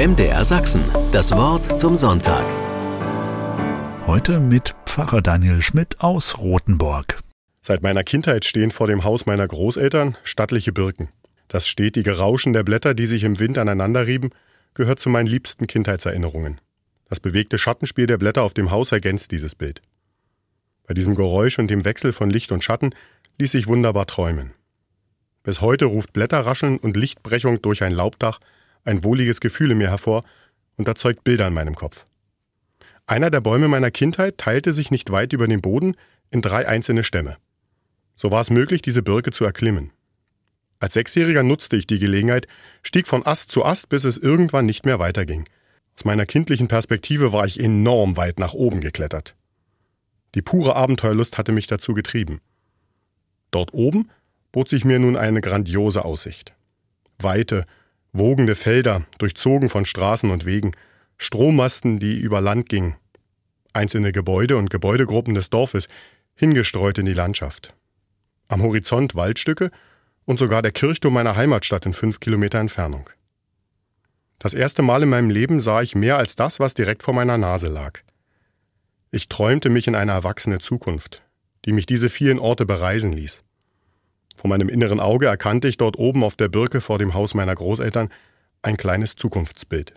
MDR Sachsen. Das Wort zum Sonntag. Heute mit Pfarrer Daniel Schmidt aus Rothenburg. Seit meiner Kindheit stehen vor dem Haus meiner Großeltern stattliche Birken. Das stetige Rauschen der Blätter, die sich im Wind aneinanderrieben, gehört zu meinen liebsten Kindheitserinnerungen. Das bewegte Schattenspiel der Blätter auf dem Haus ergänzt dieses Bild. Bei diesem Geräusch und dem Wechsel von Licht und Schatten ließ sich wunderbar träumen. Bis heute ruft Blätterrascheln und Lichtbrechung durch ein Laubdach ein wohliges Gefühl in mir hervor und erzeugt Bilder in meinem Kopf. Einer der Bäume meiner Kindheit teilte sich nicht weit über den Boden in drei einzelne Stämme. So war es möglich, diese Birke zu erklimmen. Als Sechsjähriger nutzte ich die Gelegenheit, stieg von Ast zu Ast, bis es irgendwann nicht mehr weiterging. Aus meiner kindlichen Perspektive war ich enorm weit nach oben geklettert. Die pure Abenteuerlust hatte mich dazu getrieben. Dort oben bot sich mir nun eine grandiose Aussicht. Weite, wogende Felder, durchzogen von Straßen und Wegen, Strommasten, die über Land gingen, einzelne Gebäude und Gebäudegruppen des Dorfes, hingestreut in die Landschaft. Am Horizont Waldstücke und sogar der Kirchturm meiner Heimatstadt in fünf Kilometer Entfernung. Das erste Mal in meinem Leben sah ich mehr als das, was direkt vor meiner Nase lag. Ich träumte mich in eine erwachsene Zukunft, die mich diese vielen Orte bereisen ließ. Vor meinem inneren Auge erkannte ich dort oben auf der Birke vor dem Haus meiner Großeltern ein kleines Zukunftsbild.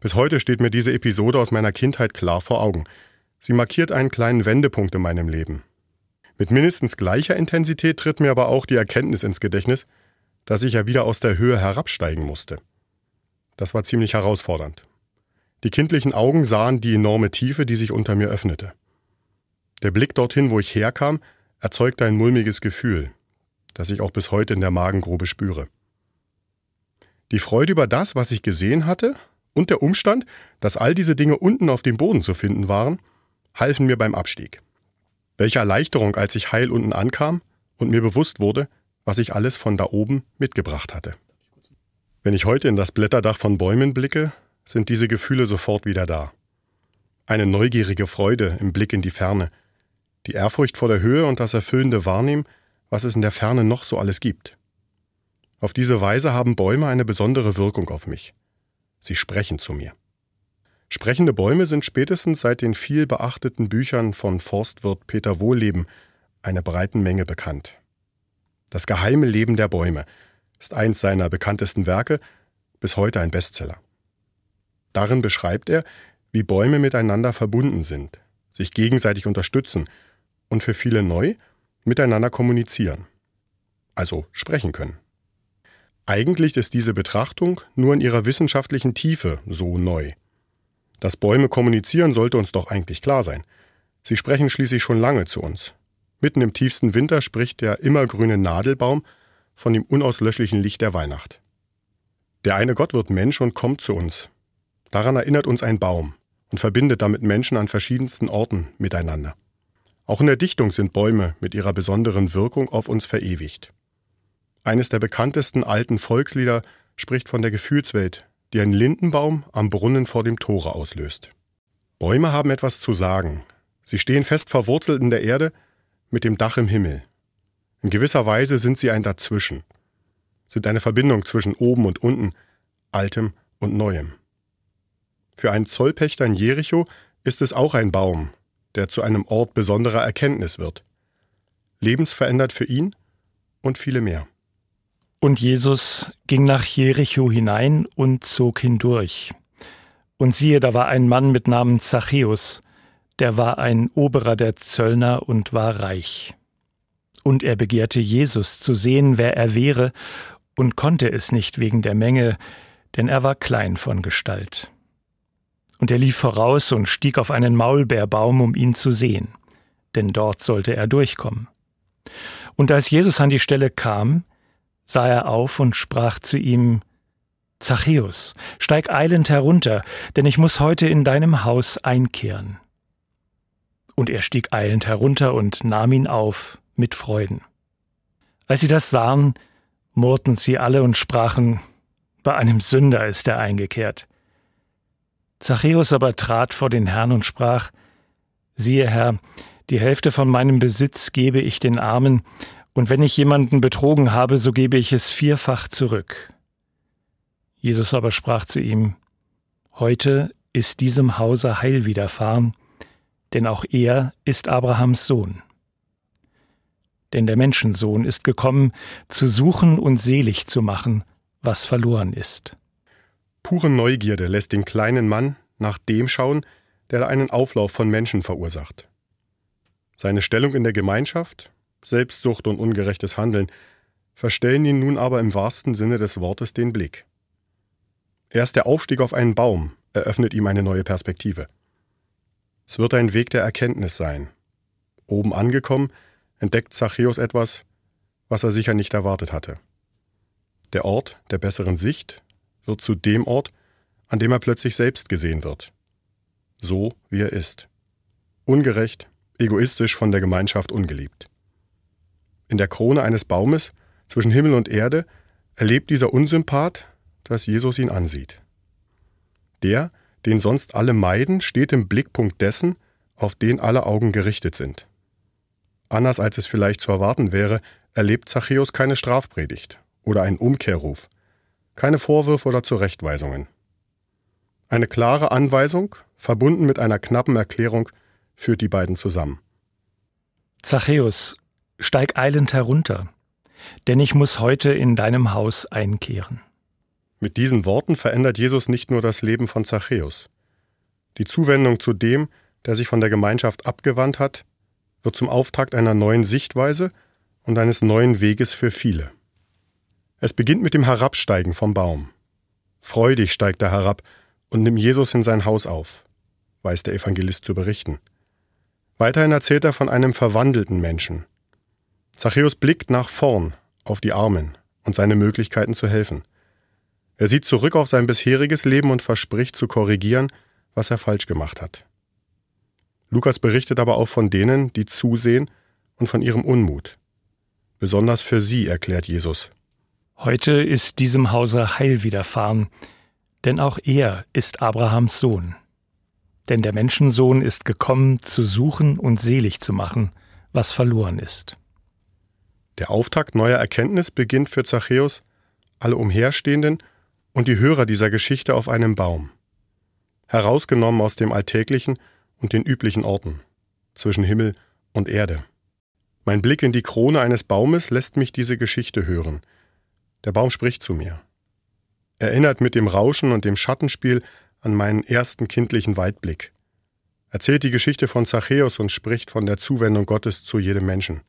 Bis heute steht mir diese Episode aus meiner Kindheit klar vor Augen. Sie markiert einen kleinen Wendepunkt in meinem Leben. Mit mindestens gleicher Intensität tritt mir aber auch die Erkenntnis ins Gedächtnis, dass ich ja wieder aus der Höhe herabsteigen musste. Das war ziemlich herausfordernd. Die kindlichen Augen sahen die enorme Tiefe, die sich unter mir öffnete. Der Blick dorthin, wo ich herkam, erzeugte ein mulmiges Gefühl, das ich auch bis heute in der Magengrube spüre. Die Freude über das, was ich gesehen hatte, und der Umstand, dass all diese Dinge unten auf dem Boden zu finden waren, halfen mir beim Abstieg. Welche Erleichterung, als ich heil unten ankam und mir bewusst wurde, was ich alles von da oben mitgebracht hatte. Wenn ich heute in das Blätterdach von Bäumen blicke, sind diese Gefühle sofort wieder da. Eine neugierige Freude im Blick in die Ferne, die Ehrfurcht vor der Höhe und das erfüllende Wahrnehmen, was es in der Ferne noch so alles gibt. Auf diese Weise haben Bäume eine besondere Wirkung auf mich. Sie sprechen zu mir. Sprechende Bäume sind spätestens seit den viel beachteten Büchern von Forstwirt Peter Wohlleben einer breiten Menge bekannt. Das geheime Leben der Bäume ist eins seiner bekanntesten Werke, bis heute ein Bestseller. Darin beschreibt er, wie Bäume miteinander verbunden sind, sich gegenseitig unterstützen und für viele neu miteinander kommunizieren, also sprechen können. Eigentlich ist diese Betrachtung nur in ihrer wissenschaftlichen Tiefe so neu. Dass Bäume kommunizieren, sollte uns doch eigentlich klar sein. Sie sprechen schließlich schon lange zu uns. Mitten im tiefsten Winter spricht der immergrüne Nadelbaum von dem unauslöschlichen Licht der Weihnacht. Der eine Gott wird Mensch und kommt zu uns. Daran erinnert uns ein Baum und verbindet damit Menschen an verschiedensten Orten miteinander. Auch in der Dichtung sind Bäume mit ihrer besonderen Wirkung auf uns verewigt. Eines der bekanntesten alten Volkslieder spricht von der Gefühlswelt, die ein Lindenbaum am Brunnen vor dem Tore auslöst. Bäume haben etwas zu sagen. Sie stehen fest verwurzelt in der Erde mit dem Dach im Himmel. In gewisser Weise sind sie ein Dazwischen, sind eine Verbindung zwischen oben und unten, altem und neuem. Für einen Zollpächter in Jericho ist es auch ein Baum, der zu einem Ort besonderer Erkenntnis wird. Lebensverändert für ihn und viele mehr. Und Jesus ging nach Jericho hinein und zog hindurch. Und siehe, da war ein Mann mit Namen Zachäus, der war ein Oberer der Zöllner und war reich. Und er begehrte Jesus zu sehen, wer er wäre, und konnte es nicht wegen der Menge, denn er war klein von Gestalt und er lief voraus und stieg auf einen Maulbeerbaum, um ihn zu sehen, denn dort sollte er durchkommen. Und als Jesus an die Stelle kam, sah er auf und sprach zu ihm Zachäus, steig eilend herunter, denn ich muss heute in deinem Haus einkehren. Und er stieg eilend herunter und nahm ihn auf mit Freuden. Als sie das sahen, murrten sie alle und sprachen, bei einem Sünder ist er eingekehrt. Zachäus aber trat vor den Herrn und sprach, Siehe Herr, die Hälfte von meinem Besitz gebe ich den Armen, und wenn ich jemanden betrogen habe, so gebe ich es vierfach zurück. Jesus aber sprach zu ihm, Heute ist diesem Hause Heil widerfahren, denn auch er ist Abrahams Sohn. Denn der Menschensohn ist gekommen, zu suchen und selig zu machen, was verloren ist. Pure Neugierde lässt den kleinen Mann nach dem schauen, der einen Auflauf von Menschen verursacht. Seine Stellung in der Gemeinschaft, Selbstsucht und ungerechtes Handeln verstellen ihn nun aber im wahrsten Sinne des Wortes den Blick. Erst der Aufstieg auf einen Baum eröffnet ihm eine neue Perspektive. Es wird ein Weg der Erkenntnis sein. Oben angekommen, entdeckt Zachäus etwas, was er sicher nicht erwartet hatte. Der Ort der besseren Sicht wird zu dem Ort, an dem er plötzlich selbst gesehen wird. So wie er ist. Ungerecht, egoistisch von der Gemeinschaft ungeliebt. In der Krone eines Baumes zwischen Himmel und Erde erlebt dieser Unsympath, dass Jesus ihn ansieht. Der, den sonst alle meiden, steht im Blickpunkt dessen, auf den alle Augen gerichtet sind. Anders als es vielleicht zu erwarten wäre, erlebt Zachäus keine Strafpredigt oder einen Umkehrruf, keine Vorwürfe oder Zurechtweisungen. Eine klare Anweisung, verbunden mit einer knappen Erklärung, führt die beiden zusammen. Zachäus, steig eilend herunter, denn ich muss heute in deinem Haus einkehren. Mit diesen Worten verändert Jesus nicht nur das Leben von Zachäus. Die Zuwendung zu dem, der sich von der Gemeinschaft abgewandt hat, wird zum Auftakt einer neuen Sichtweise und eines neuen Weges für viele. Es beginnt mit dem Herabsteigen vom Baum. Freudig steigt er herab und nimmt Jesus in sein Haus auf, weiß der Evangelist zu berichten. Weiterhin erzählt er von einem verwandelten Menschen. Zachäus blickt nach vorn auf die Armen und seine Möglichkeiten zu helfen. Er sieht zurück auf sein bisheriges Leben und verspricht zu korrigieren, was er falsch gemacht hat. Lukas berichtet aber auch von denen, die zusehen und von ihrem Unmut. Besonders für sie erklärt Jesus. Heute ist diesem Hause Heil widerfahren, denn auch er ist Abrahams Sohn. Denn der Menschensohn ist gekommen, zu suchen und selig zu machen, was verloren ist. Der Auftakt neuer Erkenntnis beginnt für Zachäus, alle Umherstehenden und die Hörer dieser Geschichte auf einem Baum, herausgenommen aus dem Alltäglichen und den üblichen Orten, zwischen Himmel und Erde. Mein Blick in die Krone eines Baumes lässt mich diese Geschichte hören. Der Baum spricht zu mir. Erinnert mit dem Rauschen und dem Schattenspiel an meinen ersten kindlichen Weitblick. Erzählt die Geschichte von Zachäus und spricht von der Zuwendung Gottes zu jedem Menschen.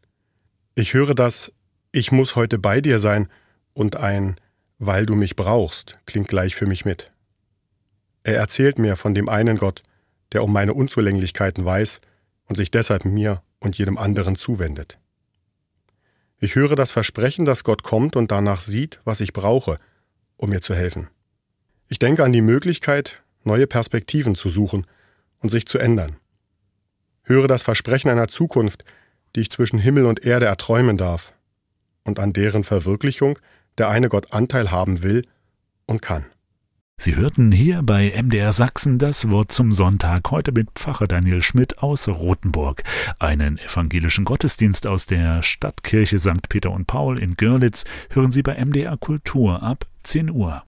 Ich höre das Ich muss heute bei dir sein und ein weil du mich brauchst, klingt gleich für mich mit. Er erzählt mir von dem einen Gott, der um meine Unzulänglichkeiten weiß und sich deshalb mir und jedem anderen zuwendet. Ich höre das Versprechen, dass Gott kommt und danach sieht, was ich brauche, um mir zu helfen. Ich denke an die Möglichkeit, neue Perspektiven zu suchen und sich zu ändern. Höre das Versprechen einer Zukunft, die ich zwischen Himmel und Erde erträumen darf und an deren Verwirklichung der eine Gott Anteil haben will und kann. Sie hörten hier bei MDR Sachsen das Wort zum Sonntag, heute mit Pfarrer Daniel Schmidt aus Rothenburg. Einen evangelischen Gottesdienst aus der Stadtkirche St. Peter und Paul in Görlitz hören Sie bei MDR Kultur ab 10 Uhr.